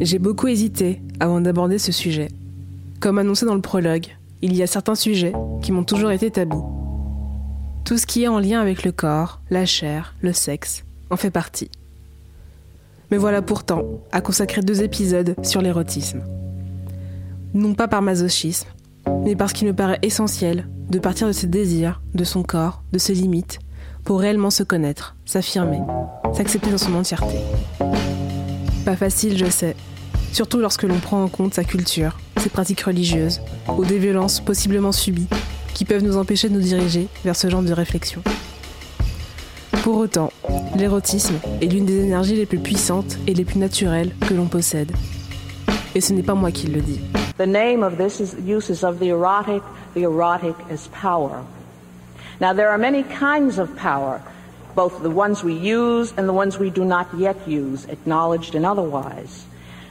J'ai beaucoup hésité avant d'aborder ce sujet. Comme annoncé dans le prologue, il y a certains sujets qui m'ont toujours été tabous. Tout ce qui est en lien avec le corps, la chair, le sexe, en fait partie. Mais voilà pourtant à consacrer deux épisodes sur l'érotisme. Non pas par masochisme, mais parce qu'il me paraît essentiel de partir de ses désirs, de son corps, de ses limites, pour réellement se connaître, s'affirmer, s'accepter dans son entièreté. Pas facile, je sais, surtout lorsque l'on prend en compte sa culture, ses pratiques religieuses, ou des violences possiblement subies, qui peuvent nous empêcher de nous diriger vers ce genre de réflexion. Pour autant, l'érotisme est l'une des énergies les plus puissantes et les plus naturelles que l'on possède. Et ce n'est pas moi qui le dis. The name of this is of the erotic. The erotic. Now there are many kinds of power, both the ones we use and the ones we do not yet use, acknowledged and otherwise.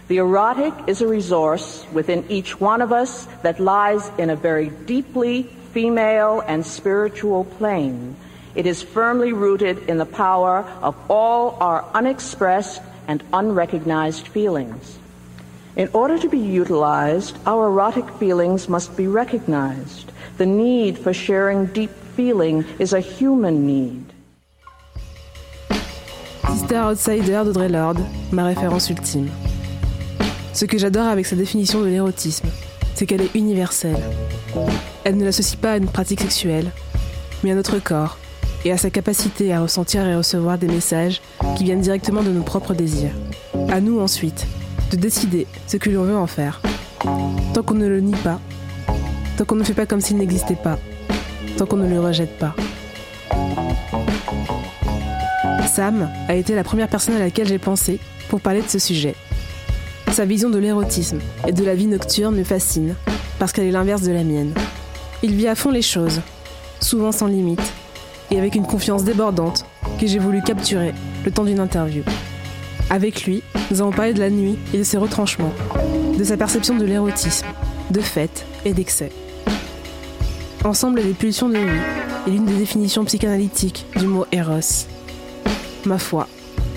The erotic is a resource within each one of us that lies in a very deeply female and spiritual plane. It is firmly rooted in the power of all our unexpressed and unrecognized feelings. In order to be utilized, our erotic feelings must be recognized. The need for sharing deep feeling is a human need. Sister Outsider d'Audrey Lorde, ma référence ultime. Ce que j'adore avec sa définition de l'érotisme, c'est qu'elle est universelle. Elle ne l'associe pas à une pratique sexuelle, mais à notre corps et à sa capacité à ressentir et recevoir des messages qui viennent directement de nos propres désirs. À nous ensuite de décider ce que l'on veut en faire. Tant qu'on ne le nie pas, tant qu'on ne fait pas comme s'il n'existait pas, qu'on ne le rejette pas. Sam a été la première personne à laquelle j'ai pensé pour parler de ce sujet. Sa vision de l'érotisme et de la vie nocturne me fascine parce qu'elle est l'inverse de la mienne. Il vit à fond les choses, souvent sans limite, et avec une confiance débordante que j'ai voulu capturer le temps d'une interview. Avec lui, nous avons parlé de la nuit et de ses retranchements, de sa perception de l'érotisme, de fêtes et d'excès. Ensemble, les pulsions de nuit est l'une des définitions psychanalytiques du mot Eros. Ma foi,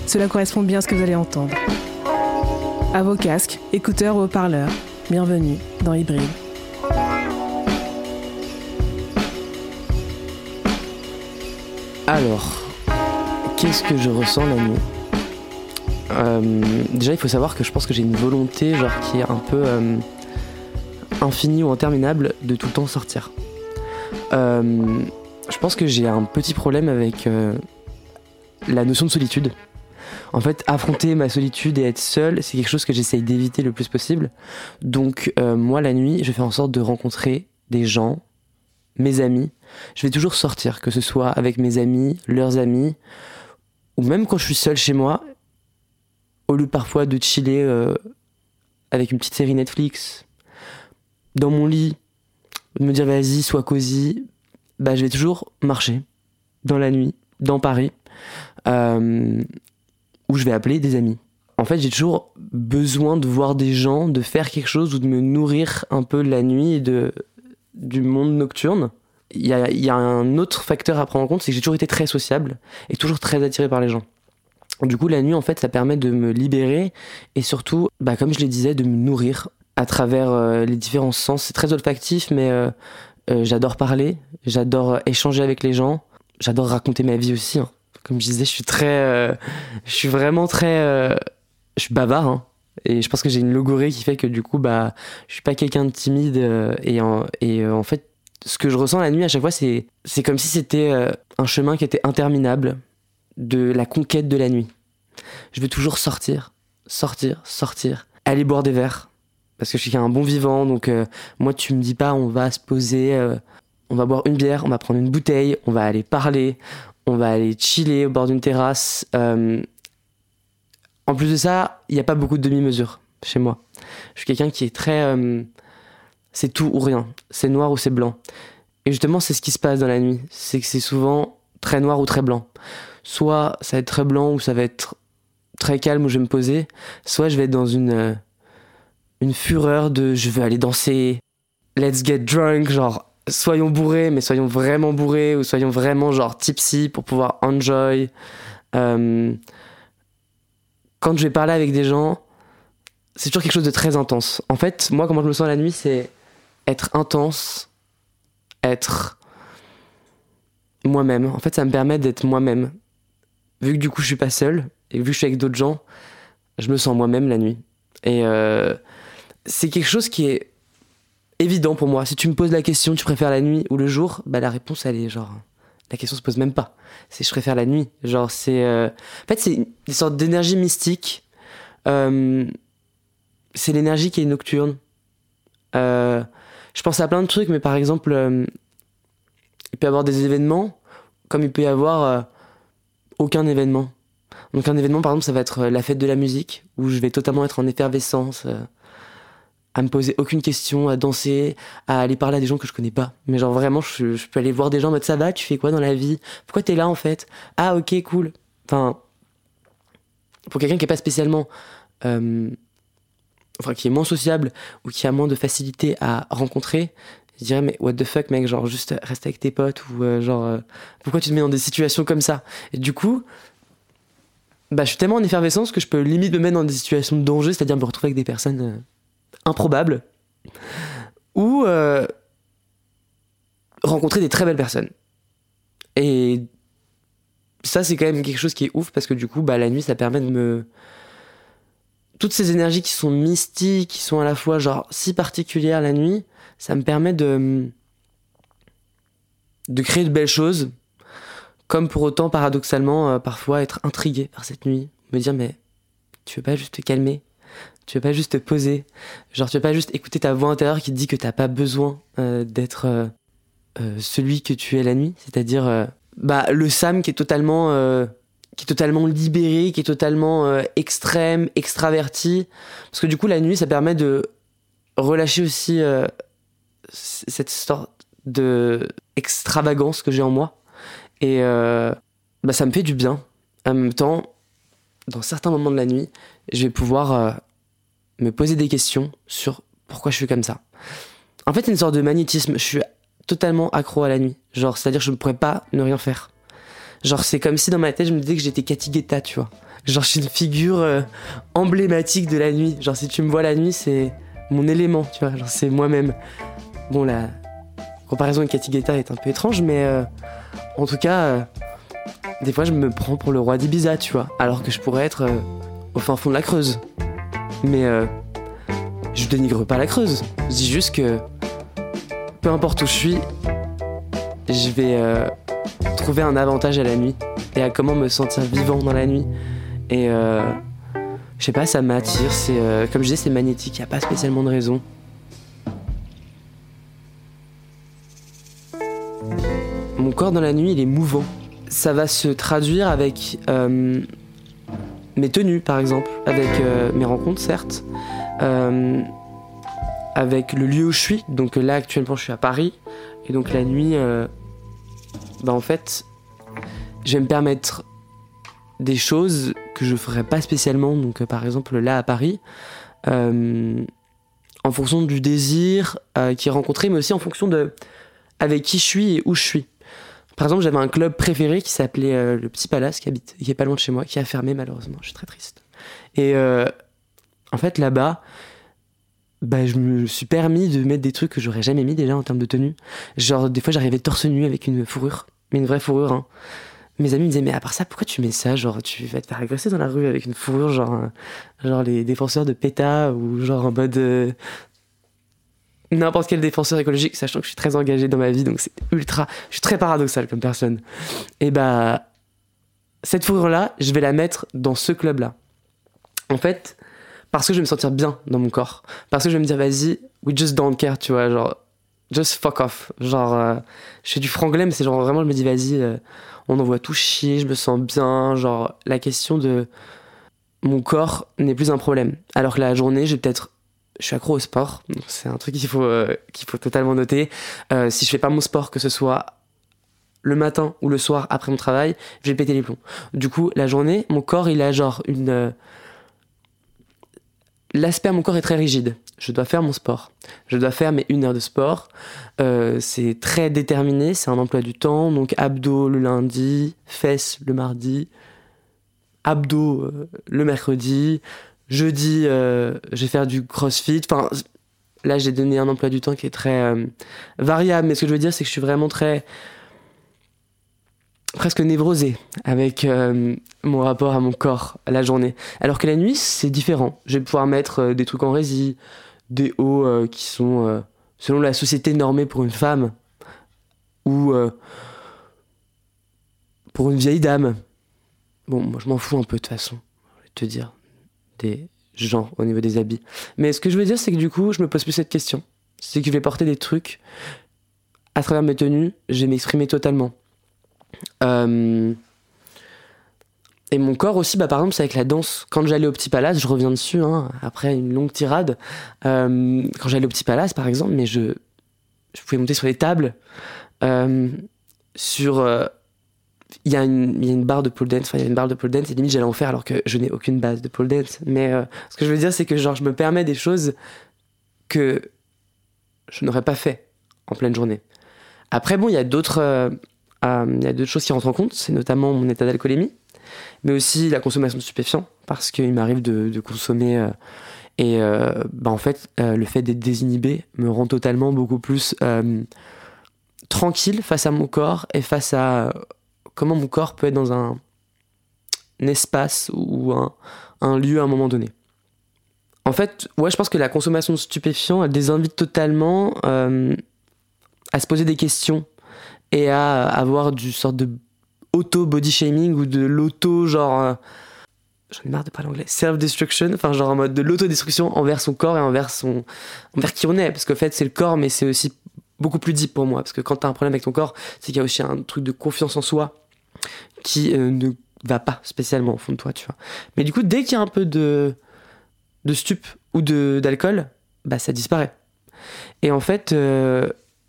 cela correspond bien à ce que vous allez entendre. À vos casques, écouteurs ou haut-parleurs, bienvenue dans Hybride. Alors, qu'est-ce que je ressens la nuit euh, Déjà, il faut savoir que je pense que j'ai une volonté, genre, qui est un peu euh, infinie ou interminable de tout le temps sortir. Euh, je pense que j'ai un petit problème avec la notion de solitude. En fait, affronter ma solitude et être seul, c'est quelque chose que j'essaye d'éviter le plus possible. Donc, moi, la nuit, je fais en sorte de rencontrer des gens, mes amis. Je vais toujours sortir, que ce soit avec mes amis, leurs amis, ou même quand je suis seul chez moi, au lieu parfois de chiller euh, avec une petite série Netflix, dans mon lit, de me dire vas-y, sois cosy, bah je vais toujours marcher dans la nuit, dans Paris, euh, où je vais appeler des amis. En fait, j'ai toujours besoin de voir des gens, de faire quelque chose ou de me nourrir un peu la nuit et de, du monde nocturne. Il y a, y a un autre facteur à prendre en compte, c'est que j'ai toujours été très sociable et toujours très attiré par les gens. Du coup, la nuit, en fait, ça permet de me libérer et surtout, bah, comme je le disais, de me nourrir à travers euh, les différents sens. C'est très olfactif, mais euh, euh, j'adore parler, j'adore échanger avec les gens, j'adore raconter ma vie aussi. Hein. Comme je disais, je suis très, je suis vraiment très, je suis bavard. Hein. Et je pense que j'ai une logorée qui fait que du coup, bah, je suis pas quelqu'un de timide et en, et en fait, ce que je ressens la nuit à chaque fois, c'est, c'est comme si c'était un chemin qui était interminable de la conquête de la nuit. Je veux toujours sortir, sortir, sortir, aller boire des verres. Parce que je suis un bon vivant, donc euh, moi tu me dis pas on va se poser, euh, on va boire une bière, on va prendre une bouteille, on va aller parler, on va aller chiller au bord d'une terrasse. Euh, en plus de ça, il n'y a pas beaucoup de demi-mesures chez moi. Je suis quelqu'un qui est très... c'est tout ou rien, c'est noir ou c'est blanc. Et justement c'est ce qui se passe dans la nuit, c'est que c'est souvent très noir ou très blanc soit ça va être très blanc ou ça va être très calme où je vais me poser, soit je vais être dans une, une fureur de je veux aller danser, let's get drunk, genre soyons bourrés, mais soyons vraiment bourrés ou soyons vraiment genre tipsy pour pouvoir enjoy. Euh, quand je vais parler avec des gens, c'est toujours quelque chose de très intense. En fait, moi, comment je me sens la nuit, c'est être intense, être moi-même. En fait, ça me permet d'être moi-même. Vu que du coup, je suis pas seul, et vu que je suis avec d'autres gens, je me sens moi-même la nuit. Et euh, c'est quelque chose qui est évident pour moi. Si tu me poses la question, tu préfères la nuit ou le jour, bah la réponse, elle est genre. La question se pose même pas. C'est je préfère la nuit. Genre, c'est. Euh, en fait, c'est une sorte d'énergie mystique. Euh, c'est l'énergie qui est nocturne. je pense à plein de trucs, mais par exemple, il peut y avoir des événements, comme il peut y avoir aucun événement. Donc un événement, par exemple, ça va être euh, la fête de la musique, où je vais totalement être en effervescence, euh, à me poser aucune question, à danser, à aller parler à des gens que je connais pas. Mais genre vraiment, je, peux aller voir des gens en mode ça va, tu fais quoi dans la vie? Pourquoi t'es là en fait? Ah ok, cool. Enfin, pour quelqu'un qui est pas spécialement... Euh, enfin, qui est moins sociable ou qui a moins de facilité à rencontrer, je dirais mais what the fuck mec genre juste reste avec tes potes ou genre pourquoi tu te mets dans des situations comme ça? Et du coup bah, je suis tellement en effervescence que je peux limite me mettre dans des situations de danger, c'est-à-dire me retrouver avec des personnes euh, improbables, ou euh, rencontrer des très belles personnes. Et ça, c'est quand même quelque chose qui est ouf parce que du coup, bah, la nuit, ça permet de me. Toutes ces énergies qui sont mystiques, qui sont à la fois genre si particulières la nuit, ça me permet de. de créer de belles choses comme pour autant, paradoxalement, euh, parfois être intrigué par cette nuit. Me dire, mais tu veux pas juste te calmer? Tu veux pas juste te poser Genre, tu veux pas juste écouter ta voix intérieure qui te dit que t'as pas besoin euh, d'être euh, celui que tu es la nuit C'est-à-dire, bah, le Sam qui est totalement. libéré, qui est totalement extrême, extraverti. Parce que du coup, la nuit, ça permet de relâcher aussi cette sorte de extravagance que j'ai en moi et euh, bah, ça me fait du bien. En même temps, dans certains moments de la nuit, je vais pouvoir euh, me poser des questions sur pourquoi je suis comme ça. En fait, c'est une sorte de magnétisme. Je suis totalement accro à la nuit. Genre, c'est-à-dire je ne pourrais pas ne rien faire. Genre, c'est comme si dans ma tête, je me disais que j'étais Cathy Guetta, tu vois. Genre, je suis une figure euh, emblématique de la nuit. Genre, si tu me vois la nuit, c'est mon élément, tu vois. Genre, c'est moi-même. Bon, la comparaison avec Cathy Guetta est un peu étrange, mais en tout cas, euh, des fois, je me prends pour le roi d'Ibiza, tu vois, alors que je pourrais être euh, au fin fond de la Creuse. Mais euh, je dénigre pas la Creuse. Je dis juste que peu importe où je suis, je vais trouver un avantage à la nuit et à comment me sentir vivant dans la nuit. Et je sais pas, ça m'attire. C'est comme je disais, c'est magnétique. Il y a pas spécialement de raison. Mon corps dans la nuit, il est mouvant. Ça va se traduire avec euh, mes tenues, par exemple, avec euh, mes rencontres, certes, euh, avec le lieu où je suis. Donc là, actuellement, je suis à Paris. Et donc la nuit, bah, en fait, je vais me permettre des choses que je ferais pas spécialement. Donc par exemple, là, à Paris, en fonction du désir qui est rencontré, mais aussi en fonction de avec qui je suis et où je suis. Par exemple, j'avais un club préféré qui s'appelait euh, le Petit Palace, qui habite, qui est pas loin de chez moi, qui a fermé malheureusement. Je suis très triste. Et euh, en fait, là-bas, bah, je me suis permis de mettre des trucs que j'aurais jamais mis déjà en termes de tenue. Genre, des fois, j'arrivais torse nu avec une fourrure, mais une vraie fourrure. Hein. Mes amis me disaient, mais à part ça, pourquoi tu mets ça? Genre, tu vas te faire agresser dans la rue avec une fourrure, genre, euh, genre les défenseurs de PETA, ou genre en mode n'importe quel défenseur écologique, sachant que je suis très engagé dans ma vie, donc c'est ultra. Je suis très paradoxal comme personne. Et bah, cette fourrure-là, je vais la mettre dans ce club-là. En fait, parce que je vais me sentir bien dans mon corps. Parce que je vais me dire, vas-y, we just don't care, tu vois, genre, just fuck off. Genre, euh, je fais du franglais, mais c'est genre vraiment, je me dis, vas-y, euh, on envoie tout chier, je me sens bien. Genre, la question de mon corps n'est plus un problème. Alors que la journée, je vais peut-être je suis accro au sport, c'est un truc qu'il faut, euh, totalement noter. Euh, si je fais pas mon sport, que ce soit le matin ou le soir après mon travail, je vais péter les plombs. Du coup, la journée, mon corps, il a genre une. Euh, l'aspect à mon corps est très rigide. Je dois faire mon sport. Je dois faire mes une heure de sport. c'est très déterminé, c'est un emploi du temps. Donc abdos le lundi, fesses le mardi, abdos le mercredi. Jeudi, je vais faire du crossfit. Enfin, là, j'ai donné un emploi du temps qui est très variable. Mais ce que je veux dire, c'est que je suis vraiment très presque névrosé avec mon rapport à mon corps à la journée. Alors que la nuit, c'est différent. Je vais pouvoir mettre des trucs en rési, des hauts qui sont selon la société normée pour une femme ou pour une vieille dame. Bon, moi je m'en fous un peu de toute façon, je vais te dire, des gens au niveau des habits. Mais ce que je veux dire, c'est que du coup, je me pose plus cette question. C'est que je vais porter des trucs à travers mes tenues, je vais m'exprimer totalement. Euh, et mon corps aussi, bah, par exemple, c'est avec la danse. Quand j'allais au Petit Palace, je reviens dessus, hein, après une longue tirade. Euh, quand j'allais au Petit Palace, par exemple, mais je, je pouvais monter sur les tables, euh, sur il y, a une, barre de pole dance, il y a une barre de pole dance et limite j'allais en faire alors que je n'ai aucune base de pole dance. Mais euh, ce que je veux dire c'est que genre je me permets des choses que je n'aurais pas fait en pleine journée. Après bon il y a d'autres euh, euh, choses qui rentrent en compte, c'est notamment mon état d'alcoolémie, mais aussi la consommation de stupéfiants parce qu'il m'arrive de, consommer et bah, en fait le fait d'être désinhibé me rend totalement beaucoup plus tranquille face à mon corps et face à comment mon corps peut être dans un, espace ou un, lieu à un moment donné. En fait, ouais, je pense que la consommation de stupéfiants, elle les invite totalement euh, à se poser des questions et à avoir du sort de auto-body shaming ou de l'auto, genre. Euh, j'en ai marre de parler anglais. Self-destruction, enfin, genre en mode de l'autodestruction envers son corps et envers, son, envers qui on est. Parce qu'en fait, c'est le corps, mais c'est aussi beaucoup plus deep pour moi. Parce que quand t'as un problème avec ton corps, c'est qu'il y a aussi un truc de confiance en soi qui euh, ne va pas spécialement au fond de toi, tu vois. Mais du coup, dès qu'il y a un peu de, de stup ou d'alcool, bah ça disparaît. Et en fait, euh,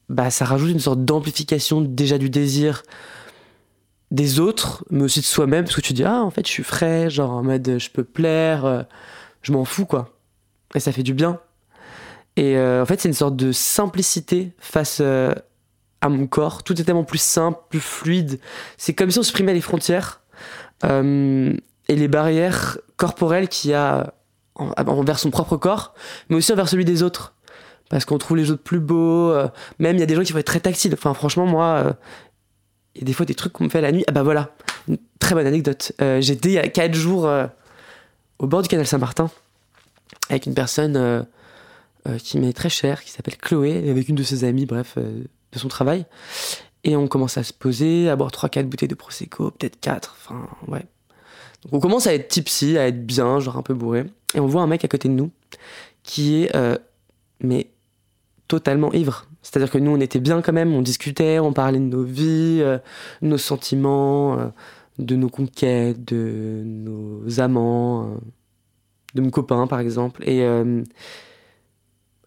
bah ça rajoute une sorte d'amplification déjà du désir des autres, mais aussi de soi-même, parce que tu dis, ah, en fait, je suis frais, genre en mode, je peux plaire, euh, je m'en fous, quoi. Et ça fait du bien. Et en fait, c'est une sorte de simplicité face à mon corps. Tout est tellement plus simple, plus fluide. C'est comme si on supprimait les frontières euh, et les barrières corporelles qu'il y a envers son propre corps, mais aussi envers celui des autres. Parce qu'on trouve les autres plus beaux. Euh, même, il y a des gens qui vont être très tactiles. Enfin, franchement, moi, euh, il y a des fois des trucs qu'on me fait la nuit. Ah bah voilà, une très bonne anecdote. J'étais il y a 4 jours au bord du canal Saint-Martin avec une personne qui m'est très chère, qui s'appelle Chloé, avec une de ses amies, bref, son travail. Et on commence à se poser, à boire 3-4 bouteilles de Prosecco, peut-être 4, enfin, ouais. Donc on commence à être tipsy, à être bien, genre un peu bourré. Et on voit un mec à côté de nous qui est, euh, mais totalement ivre. C'est-à-dire que nous, on était bien quand même, on discutait, on parlait de nos vies, euh, nos sentiments, euh, de nos conquêtes, de nos amants, de mon copain par exemple. Et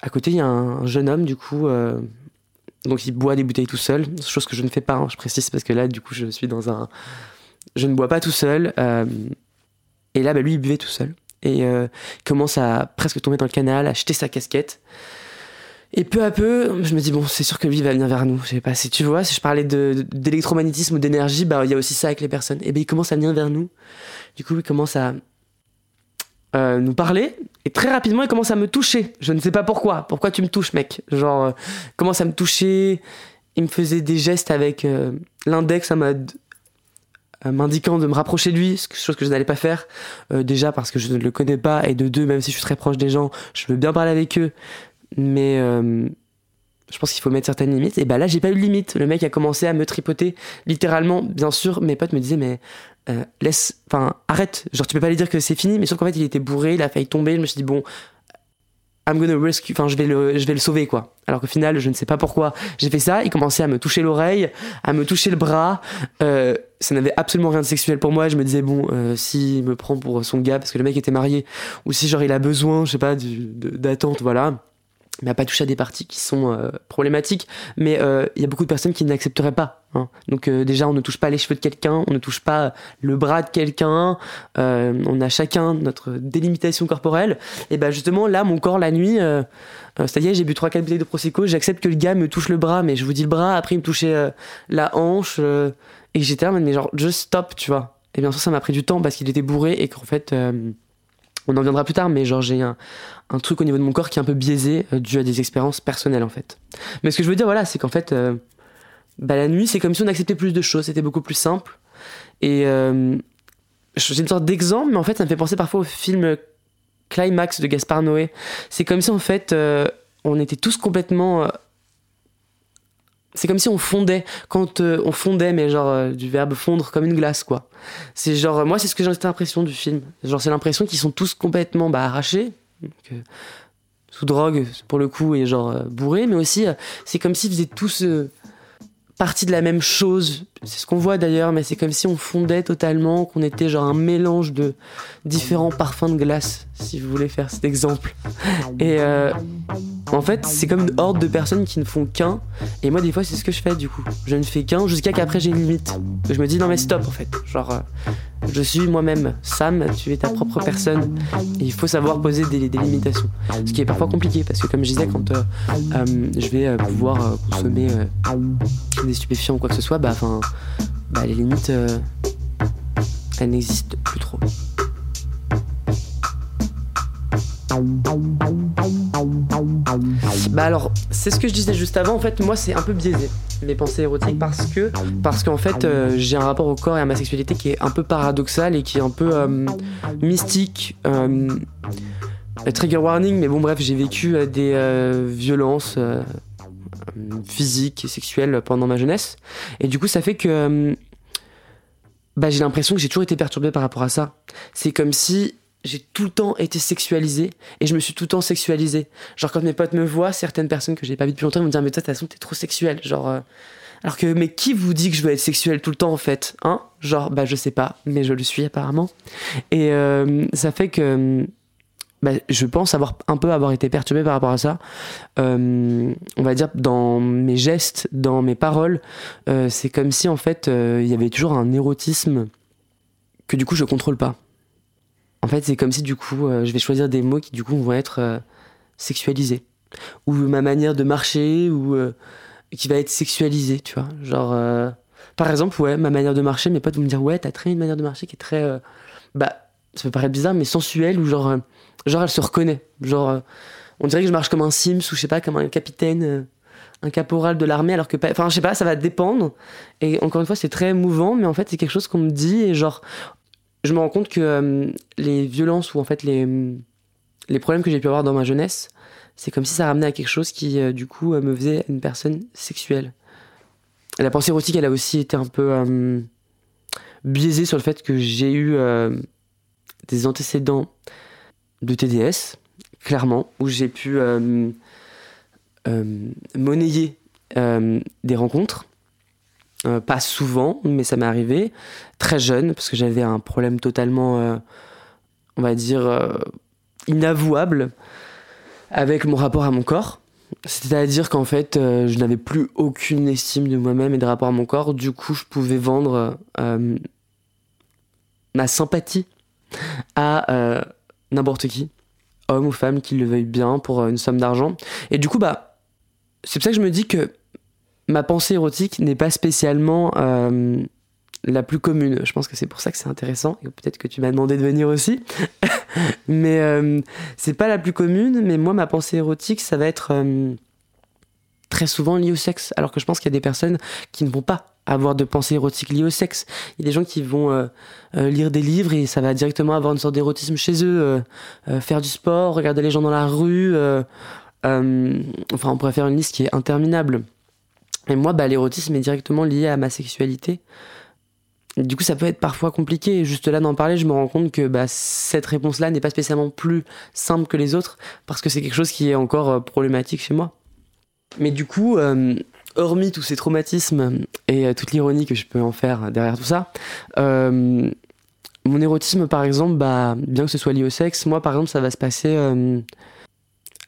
à côté, il y a un, jeune homme, du coup, donc il boit des bouteilles tout seul, chose que je ne fais pas, hein, je précise, parce que là, du coup, je suis dans un... Je ne bois pas tout seul. Euh, et là, bah, lui, il buvait tout seul. Et euh, il commence à presque tomber dans le canal, à acheter sa casquette. Et peu à peu, je me dis, bon, c'est sûr que lui, va venir vers nous. Je sais pas, si tu vois, si je parlais d'électromagnétisme ou d'énergie, bah, il y a aussi ça avec les personnes. Et ben il commence à venir vers nous. Du coup, il commence à euh, nous parler et très rapidement il commence à me toucher. Je ne sais pas pourquoi. Pourquoi tu me touches, mec? Genre, euh, commence à me toucher. Il me faisait des gestes avec euh, l'index en mode m'indiquant de me rapprocher de lui, chose que je n'allais pas faire. déjà parce que je ne le connais pas et de deux, même si je suis très proche des gens, je veux bien parler avec eux, mais je pense qu'il faut mettre certaines limites. Et bah là, j'ai pas eu de limite. Le mec a commencé à me tripoter, littéralement. Bien sûr, mes potes me disaient, mais euh, laisse, enfin, arrête. Genre, tu peux pas lui dire que c'est fini, mais sauf qu'en fait, il était bourré, il a failli tomber. Je me suis dit, bon, I'm gonna rescue, enfin, je vais le, je vais le sauver, quoi. Alors qu'au final, je ne sais pas pourquoi j'ai fait ça. Il commençait à me toucher l'oreille, à me toucher le bras. Euh, ça n'avait absolument rien de sexuel pour moi. Je me disais, bon, euh, s'il me prend pour son gars, parce que le mec était marié, ou si, genre, il a besoin, je sais pas, d'attente, voilà mais à pas toucher à des parties qui sont euh, problématiques. Mais euh, il y a beaucoup de personnes qui n'accepteraient pas. Hein. Donc euh, déjà, on ne touche pas les cheveux de quelqu'un, on ne touche pas le bras de quelqu'un. on a chacun notre délimitation corporelle. Et ben justement, là, mon corps la nuit, c'est-à-dire j'ai bu 3-4 bouteilles de prosecco, j'accepte que le gars me touche le bras, mais je vous dis le bras. Après, il me touchait la hanche et j'étais là, mais genre, just stop, tu vois. Et bien sûr, ça m'a pris du temps parce qu'il était bourré et qu'en fait, on en viendra plus tard, mais genre j'ai un, truc au niveau de mon corps qui est un peu biaisé euh, dû à des expériences personnelles en fait. Mais ce que je veux dire, voilà, c'est qu'en fait, euh, bah, la nuit, c'est comme si on acceptait plus de choses, c'était beaucoup plus simple. Et j'ai une sorte d'exemple, mais en fait, ça me fait penser parfois au film Climax de Gaspard Noé. C'est comme si en fait, on était tous complètement c'est comme si on fondait quand euh, on fondait mais genre euh, du verbe fondre comme une glace quoi. C'est genre moi c'est ce que j'ai l'impression du film. Genre c'est l'impression qu'ils sont tous complètement bah, arrachés sous drogue pour le coup et genre euh, bourrés mais aussi c'est comme s'ils faisaient tous partie de la même chose. C'est ce qu'on voit d'ailleurs, mais c'est comme si on fondait totalement, qu'on était genre un mélange de différents parfums de glace, si vous voulez faire cet exemple. Et euh, en fait, c'est comme une horde de personnes qui ne font qu'un. Et moi, des fois, c'est ce que je fais du coup. Je ne fais qu'un jusqu'à qu'après j'ai une limite. Je me dis non mais stop en fait. Genre, euh, je suis moi-même. Sam, tu es ta propre personne. Il faut savoir poser des, limitations. Ce qui est parfois compliqué parce que, comme je disais, quand euh, euh, je vais euh, pouvoir consommer des stupéfiants ou quoi que ce soit, bah, bah les limites, elles n'existent plus trop. Bah alors, c'est ce que je disais juste avant. En fait, moi, c'est un peu biaisé mes pensées érotiques parce que parce qu'en fait, euh, j'ai un rapport au corps et à ma sexualité qui est un peu paradoxal et qui est un peu euh, mystique. Euh, trigger warning, mais bon, bref, j'ai vécu des violences physiques et sexuelles pendant ma jeunesse, et du coup, ça fait que bah, j'ai l'impression que j'ai toujours été perturbé par rapport à ça. C'est comme si j'ai tout le temps été sexualisé et je me suis tout le temps sexualisé. Genre quand mes potes me voient, certaines personnes que j'ai pas vues depuis longtemps vont me dire mais toi de toute façon t'es trop sexuel. Genre euh, alors que mais qui vous dit que je veux être sexuel tout le temps en fait, hein? Genre bah je sais pas, mais je le suis apparemment. Et euh, ça fait que bah, je pense avoir un peu avoir été perturbé par rapport à ça. Euh, on va dire dans mes gestes, dans mes paroles, c'est comme si en fait il y avait toujours un érotisme que du coup je contrôle pas. En fait, c'est comme si du coup, euh, je vais choisir des mots qui du coup vont être euh, sexualisés. Ou ma manière de marcher, ou euh, qui va être sexualisée, tu vois. Genre, par exemple, ouais, ma manière de marcher, mes potes vont me dire, ouais, t'as très une manière de marcher qui est très. bah, ça peut paraître bizarre, mais sensuelle, ou genre, genre elle se reconnaît. Genre, on dirait que je marche comme un Sims, ou je sais pas, comme un capitaine un caporal de l'armée alors que enfin je sais pas ça va dépendre et encore une fois c'est très mouvant mais en fait c'est quelque chose qu'on me dit et genre je me rends compte que euh, les violences ou en fait les, problèmes que j'ai pu avoir dans ma jeunesse, c'est comme si ça ramenait à quelque chose qui, euh, du coup, euh, me faisait une personne sexuelle. La pensée érotique, elle a aussi été un peu biaisée sur le fait que j'ai eu des antécédents de TDS, clairement, où j'ai pu monnayer des rencontres euh, pas souvent, mais ça m'est arrivé. Très jeune, parce que j'avais un problème totalement, euh, on va dire, euh, inavouable avec mon rapport à mon corps. C'est-à-dire qu'en fait, je n'avais plus aucune estime de moi-même et de rapport à mon corps. Du coup, je pouvais vendre ma sympathie à n'importe qui, homme ou femme, qui le veuille bien, pour une somme d'argent. Et du coup, bah, c'est pour ça que je me dis que ma pensée érotique n'est pas spécialement euh, la plus commune. Je pense que c'est pour ça que c'est intéressant. Peut-être que tu m'as demandé de venir aussi. mais euh, c'est pas la plus commune. Mais moi, ma pensée érotique, ça va être euh, très souvent lié au sexe. Alors que je pense qu'il y a des personnes qui ne vont pas avoir de pensée érotique liée au sexe. Il y a des gens qui vont lire des livres et ça va directement avoir une sorte d'érotisme chez eux. faire du sport, regarder les gens dans la rue. enfin, on pourrait faire une liste qui est interminable. Et moi, bah, l'érotisme est directement lié à ma sexualité. Du coup, ça peut être parfois compliqué. juste là d'en parler, je me rends compte que bah, cette réponse-là n'est pas spécialement plus simple que les autres, parce que c'est quelque chose qui est encore euh, problématique chez moi. Mais du coup, euh, hormis tous ces traumatismes et euh, toute l'ironie que je peux en faire derrière tout ça, mon érotisme, par exemple, bah, bien que ce soit lié au sexe, moi, par exemple, ça va se passer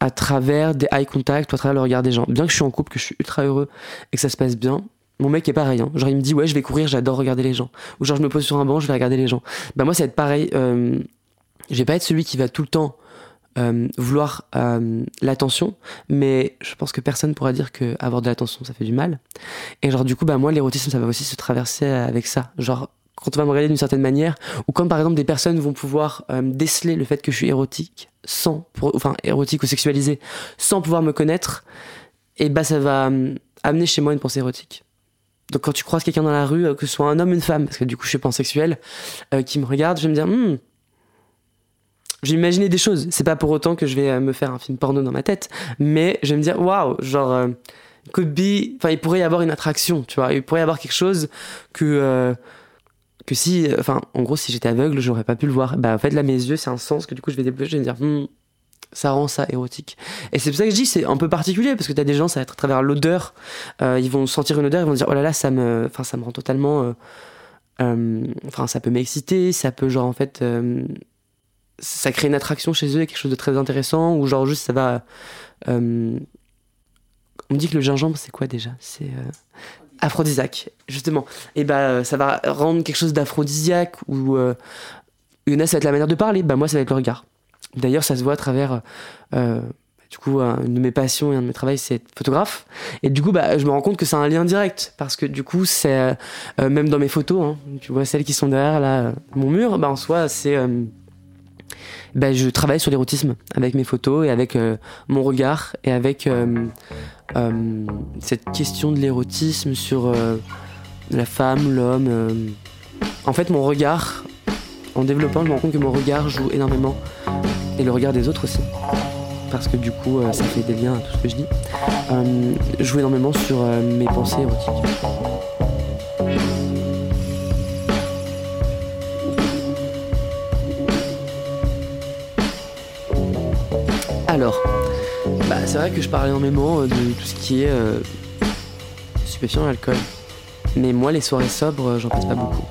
à travers des eye contact ou à travers le regard des gens. Bien que je suis en couple, que je suis ultra heureux et que ça se passe bien, mon mec est pareil. Hein. Genre, il me dit, ouais, je vais courir, j'adore regarder les gens. Ou genre, je me pose sur un banc, je vais regarder les gens. Bah, moi, ça va être pareil. Euh, je vais pas être celui qui va tout le temps euh, vouloir euh, l'attention, mais je pense que personne pourra dire que avoir de l'attention, ça fait du mal. Et genre, du coup, bah, moi, l'érotisme, ça va aussi se traverser avec ça. Genre, quand on va me regarder d'une certaine manière, ou quand par exemple des personnes vont pouvoir euh, déceler le fait que je suis érotique, sans, enfin érotique ou sexualisé, sans pouvoir me connaître, et bah ça va euh, amener chez moi une pensée érotique. Donc quand tu croises quelqu'un dans la rue, euh, que ce soit un homme ou une femme, parce que du coup je suis pansexuel, qui me regarde, je vais me dire, hmm, je vais imaginer des choses. C'est pas pour autant que je vais me faire un film porno dans ma tête, mais je vais me dire, waouh, genre, could enfin, il pourrait y avoir une attraction, tu vois, il pourrait y avoir quelque chose que que si, enfin, en gros, si j'étais aveugle, j'aurais pas pu le voir. Bah, en fait, là, mes yeux, c'est un sens que du coup, je vais débloquer, je vais me dire, hmm, ça rend ça érotique. Et c'est pour ça que je dis, c'est un peu particulier, parce que t'as des gens, ça va être à travers l'odeur, euh, ils vont sentir une odeur, ils vont dire, oh là là, ça me, enfin, ça me rend totalement, euh, euh, enfin, ça peut m'exciter, ça peut, genre, en fait, ça crée une attraction chez eux, quelque chose de très intéressant, ou genre, juste, ça va, on me dit que le gingembre, c'est quoi déjà? C'est aphrodisiaque, justement. Et bah, euh, ça va rendre quelque chose d'aphrodisiaque ou euh, une ça va être la manière de parler, bah moi ça va être le regard. D'ailleurs, ça se voit à travers euh, du coup une de mes passions et un de mes travaux c'est photographe et du coup bah je me rends compte que c'est un lien direct parce que du coup c'est même dans mes photos hein, tu vois celles qui sont derrière là mon mur bah en soi c'est bah, je travaille sur l'érotisme avec mes photos et avec mon regard et avec euh, cette question de l'érotisme sur euh, la femme, l'homme. Euh. En fait, mon regard, en développant, je me rends compte que mon regard joue énormément. Et le regard des autres aussi. Parce que du coup, ça fait des liens à tout ce que je dis. joue énormément sur mes pensées érotiques. Vrai que je parle énormément euh, de tout ce qui est euh, stupéfiant, l'alcool. Mais moi, les soirées sobres, euh, j'en passe pas beaucoup.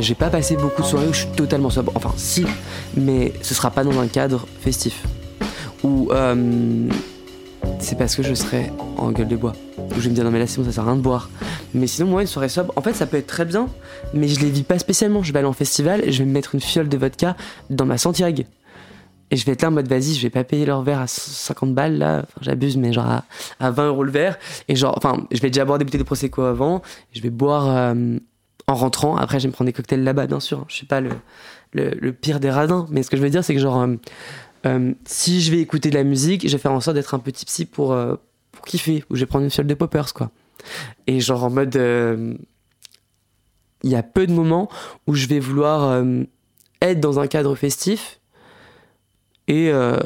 j'ai pas passé beaucoup de soirées où je suis totalement sobre. Enfin, si, mais ce sera pas dans un cadre festif. Ou c'est parce que je serai en gueule de bois. Où je vais me dire non mais là c'est bon, ça sert à rien de boire. Mais sinon moi une soirée sobre, en fait ça peut être très bien, mais je les vis pas spécialement. Je vais aller en festival et je vais me mettre une fiole de vodka dans ma Santiago. Et je vais être là en mode, vas-y, je vais pas payer leur verre à 50 balles, là. J'abuse, mais genre à, 20 euros le verre. Et genre, enfin, je vais déjà boire des bouteilles de Prosecco avant. Je vais boire euh, en rentrant. Après, je vais me prendre des cocktails là-bas, bien sûr. Je suis pas le, le, pire des radins. Mais ce que je veux dire, c'est que genre, euh, euh, si je vais écouter de la musique, je vais faire en sorte d'être un petit psy pour, pour kiffer. Ou je vais prendre une fiole de poppers, quoi. Et genre, en mode. Il y a peu de moments où je vais vouloir être dans un cadre festif et euh,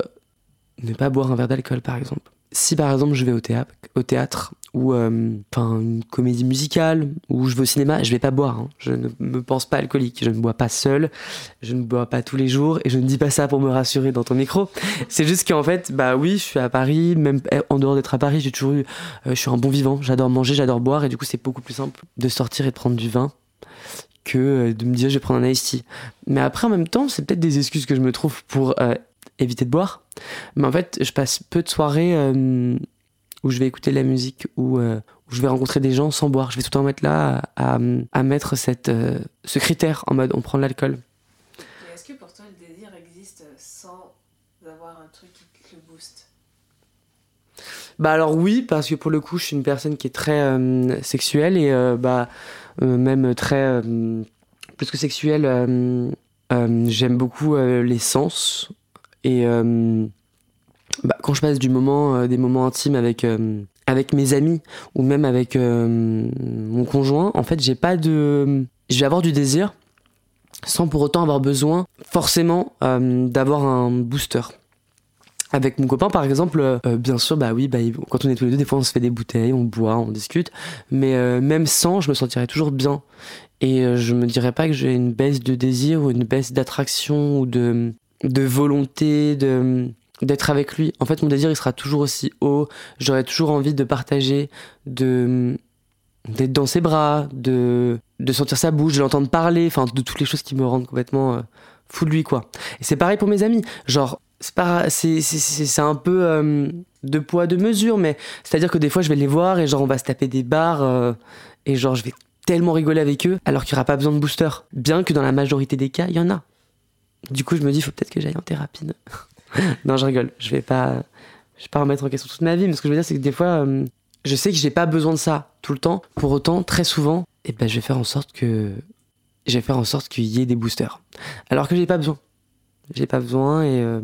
ne pas boire un verre d'alcool par exemple. Si par exemple je vais au théâtre, au théâtre ou euh, enfin une comédie musicale ou je vais au cinéma, je vais pas boire. Hein. Je ne me pense pas alcoolique. Je ne bois pas seul. Je ne bois pas tous les jours et je ne dis pas ça pour me rassurer dans ton micro. C'est juste qu'en fait, bah oui, je suis à Paris. Même en dehors d'être à Paris, j'ai toujours eu, euh, je suis un bon vivant. J'adore manger, j'adore boire et du coup c'est beaucoup plus simple de sortir et de prendre du vin que de me dire je vais prendre un iced tea. Mais après en même temps, c'est peut-être des excuses que je me trouve pour éviter de boire. Mais en fait, je passe peu de soirées euh, où je vais écouter de la musique, ou euh, où, je vais rencontrer des gens sans boire. Je vais tout le temps mettre là à, à mettre cette, euh, ce critère en mode on prend de l'alcool. Est-ce que pour toi le désir existe sans avoir un truc qui te le booste? Bah alors oui, parce que pour le coup, je suis une personne qui est très sexuelle et bah même très plus que sexuelle. J'aime beaucoup les sens, et euh, bah, quand je passe du moment, euh, des moments intimes avec euh, avec mes amis ou même avec mon conjoint, en fait, j'ai pas de, je vais avoir du désir sans pour autant avoir besoin forcément d'avoir un booster. Avec mon copain, par exemple, bien sûr, bah oui, bah, quand on est tous les deux, des fois on se fait des bouteilles, on boit, on discute, mais même sans, je me sentirais toujours bien. Et je me dirais pas que j'ai une baisse de désir ou une baisse d'attraction ou de, de volonté de d'être avec lui. En fait, mon désir, il sera toujours aussi haut. J'aurai toujours envie de partager, de d'être dans ses bras, de de sentir sa bouche, de l'entendre parler, enfin de toutes les choses qui me rendent complètement euh, fou de lui, quoi. Et c'est pareil pour mes amis. Genre, c'est pas, c'est c'est un peu euh, de poids de mesure, mais c'est à dire que des fois, je vais les voir et genre on va se taper des bars euh, et genre je vais tellement rigoler avec eux alors qu'il n'y aura pas besoin de booster. Bien que dans la majorité des cas, il y en a. Du coup, je me dis, il faut peut-être que j'aille en thérapie. non, je rigole. Je vais pas, je vais pas remettre en question toute ma vie. Mais ce que je veux dire, c'est que des fois, euh, je sais que j'ai pas besoin de ça tout le temps. Pour autant, très souvent, et eh ben, je vais faire en sorte que je vais faire en sorte qu'il y ait des boosters. Alors que j'ai pas besoin. J'ai pas besoin et euh,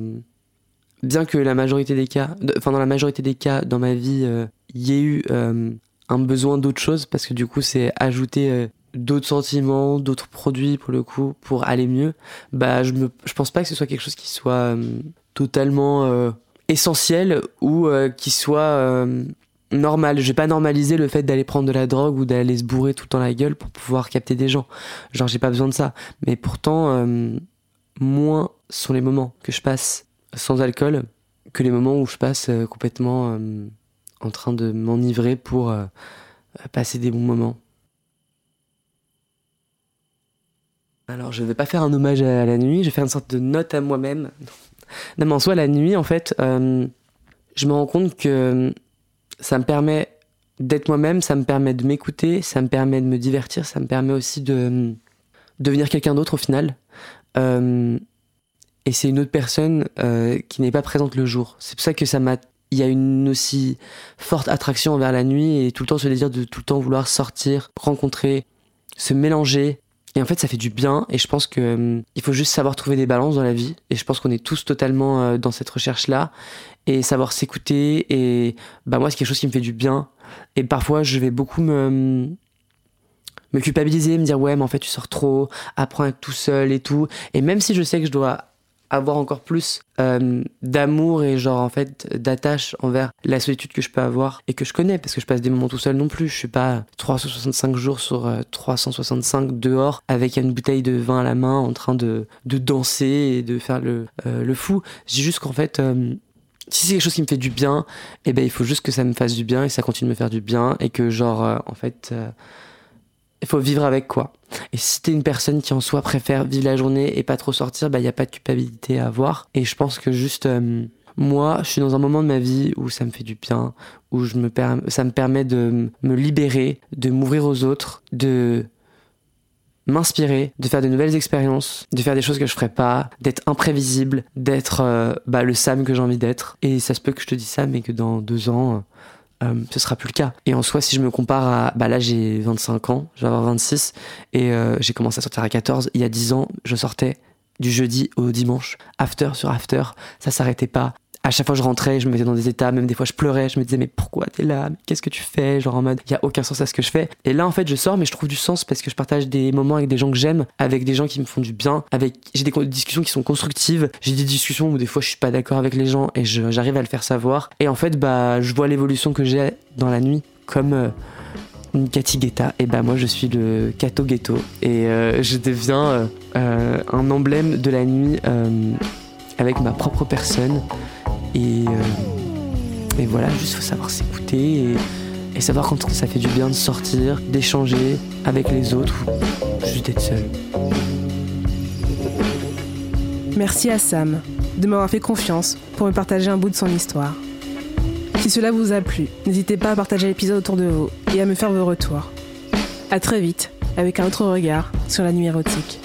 bien que la majorité des cas, enfin dans la majorité des cas dans ma vie, euh, il y ait eu un besoin d'autre chose parce que du coup c'est ajouter d'autres sentiments, d'autres produits pour le coup pour aller mieux. Bah je me, je pense pas que ce soit quelque chose qui soit totalement essentiel ou qui soit normal. Je vais pas normaliser le fait d'aller prendre de la drogue ou d'aller se bourrer tout le temps la gueule pour pouvoir capter des gens. Genre, j'ai pas besoin de ça. Mais pourtant, euh, moins sont les moments que je passe sans alcool que les moments où je passe euh, complètement euh, en train de m'enivrer pour passer des bons moments. Alors, je vais pas faire un hommage à la nuit, je vais faire une sorte de note à moi-même. Non, mais en soi, la nuit, en fait, je me rends compte que ça me permet d'être moi-même, ça me permet de m'écouter, ça me permet de me divertir, ça me permet aussi de euh, devenir quelqu'un d'autre au final. Euh, et c'est une autre personne euh, qui n'est pas présente le jour. C'est pour ça que ça m'a. Il y a une aussi forte attraction envers la nuit et tout le temps ce désir de tout le temps vouloir sortir, rencontrer, se mélanger. Et en fait, ça fait du bien. Et je pense que il faut juste savoir trouver des balances dans la vie. Et je pense qu'on est tous totalement dans cette recherche-là et savoir s'écouter. Et bah moi, c'est quelque chose qui me fait du bien. Et parfois, je vais beaucoup me me culpabiliser, me dire ouais, mais en fait, tu sors trop, apprends à être tout seul et tout. Et même si je sais que je dois avoir encore plus euh, d'amour et genre en fait d'attache envers la solitude que je peux avoir et que je connais parce que je passe des moments tout seul non plus. Je suis pas 365 jours sur 365 euh, dehors avec une bouteille de vin à la main en train de, de danser et de faire le, euh, le fou. J'ai juste qu'en fait si c'est quelque chose qui me fait du bien, eh ben il faut juste que ça me fasse du bien et ça continue de me faire du bien et que genre euh, en fait euh, il faut vivre avec quoi. Et si t'es une personne qui en soi préfère vivre la journée et pas trop sortir, bah il y a pas de culpabilité à avoir et je pense que juste euh, moi, je suis dans un moment de ma vie où ça me fait du bien, où je me ça me permet de me libérer, de m'ouvrir aux autres, de m'inspirer, de faire de nouvelles expériences, de faire des choses que je ferais pas, d'être imprévisible, d'être euh, bah, le Sam que j'ai envie d'être. Et ça se peut que je te dise ça, mais que dans deux ans, euh, ce sera plus le cas. Et en soi, si je me compare à, bah là j'ai 25 ans, je vais avoir 26, et j'ai commencé à sortir à 14. Il y a 10 ans, je sortais du jeudi au dimanche, after sur after, ça s'arrêtait pas à chaque fois je rentrais, je me mettais dans des états, même des fois je pleurais, je me disais mais pourquoi t'es là? Qu'est-ce que tu fais? Genre en mode, il y a aucun sens à ce que je fais. Et là en fait je sors mais je trouve du sens parce que je partage des moments avec des gens que j'aime, avec des gens qui me font du bien, avec j'ai des discussions qui sont constructives, j'ai des discussions où des fois je suis pas d'accord avec les gens et j'arrive à le faire savoir. Et en fait bah je vois l'évolution que j'ai dans la nuit comme euh, une Cathy Guetta, et bah moi je suis le Kato Ghetto et euh, je deviens euh, un emblème de la nuit avec ma propre personne et, euh, et voilà, juste faut savoir s'écouter et, savoir quand ça fait du bien de sortir, d'échanger avec les autres juste d'être seul. Merci à Sam de m'avoir fait confiance pour me partager un bout de son histoire. Si cela vous a plu, n'hésitez pas à partager l'épisode autour de vous et à me faire vos retours. A très vite avec un autre regard sur la nuit érotique.